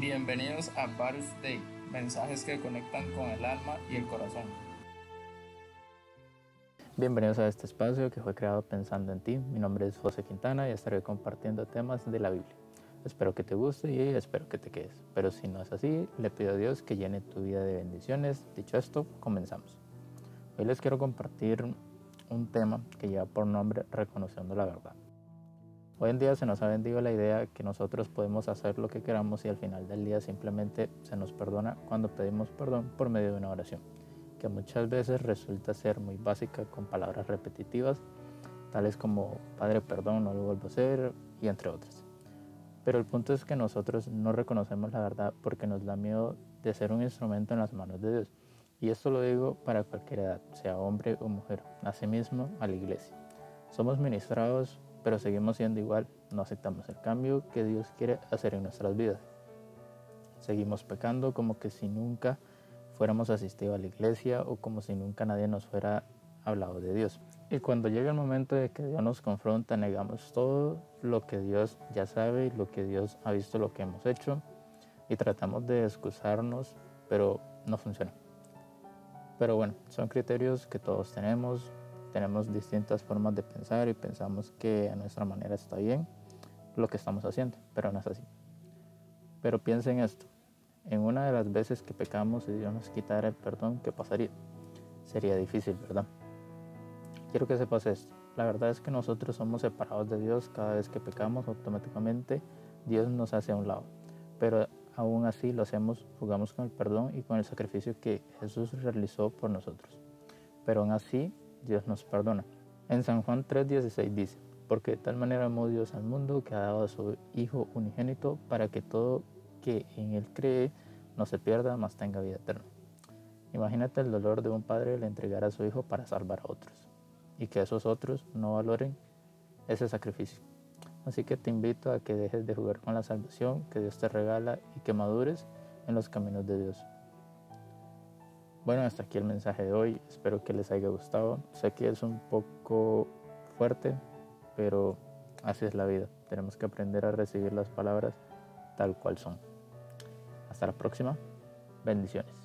Bienvenidos a Varus Day, mensajes que conectan con el alma y el corazón. Bienvenidos a este espacio que fue creado pensando en ti. Mi nombre es José Quintana y estaré compartiendo temas de la Biblia. Espero que te guste y espero que te quedes. Pero si no es así, le pido a Dios que llene tu vida de bendiciones. Dicho esto, comenzamos. Hoy les quiero compartir un tema que lleva por nombre Reconociendo la Verdad. Hoy en día se nos ha vendido la idea que nosotros podemos hacer lo que queramos y al final del día simplemente se nos perdona cuando pedimos perdón por medio de una oración, que muchas veces resulta ser muy básica con palabras repetitivas, tales como Padre perdón, no lo vuelvo a hacer y entre otras. Pero el punto es que nosotros no reconocemos la verdad porque nos da miedo de ser un instrumento en las manos de Dios. Y esto lo digo para cualquier edad, sea hombre o mujer, asimismo a la iglesia. Somos ministrados pero seguimos siendo igual, no aceptamos el cambio que Dios quiere hacer en nuestras vidas. Seguimos pecando como que si nunca fuéramos asistidos a la iglesia o como si nunca nadie nos fuera hablado de Dios. Y cuando llega el momento de que Dios nos confronta, negamos todo lo que Dios ya sabe y lo que Dios ha visto lo que hemos hecho y tratamos de excusarnos, pero no funciona. Pero bueno, son criterios que todos tenemos, tenemos distintas formas de pensar y pensamos que a nuestra manera está bien lo que estamos haciendo, pero no es así. Pero piensen esto, en una de las veces que pecamos y Dios nos quitara el perdón, ¿qué pasaría? Sería difícil, ¿verdad? Quiero que sepas esto. La verdad es que nosotros somos separados de Dios cada vez que pecamos, automáticamente Dios nos hace a un lado. Pero aún así lo hacemos, jugamos con el perdón y con el sacrificio que Jesús realizó por nosotros. Pero aún así Dios nos perdona. En San Juan 3:16 dice, porque de tal manera amó Dios al mundo que ha dado a su Hijo unigénito para que todo que en Él cree no se pierda, mas tenga vida eterna. Imagínate el dolor de un padre al entregar a su hijo para salvar a otros y que esos otros no valoren ese sacrificio. Así que te invito a que dejes de jugar con la salvación que Dios te regala y que madures en los caminos de Dios. Bueno, hasta aquí el mensaje de hoy. Espero que les haya gustado. Sé que es un poco fuerte, pero así es la vida. Tenemos que aprender a recibir las palabras tal cual son. Hasta la próxima. Bendiciones.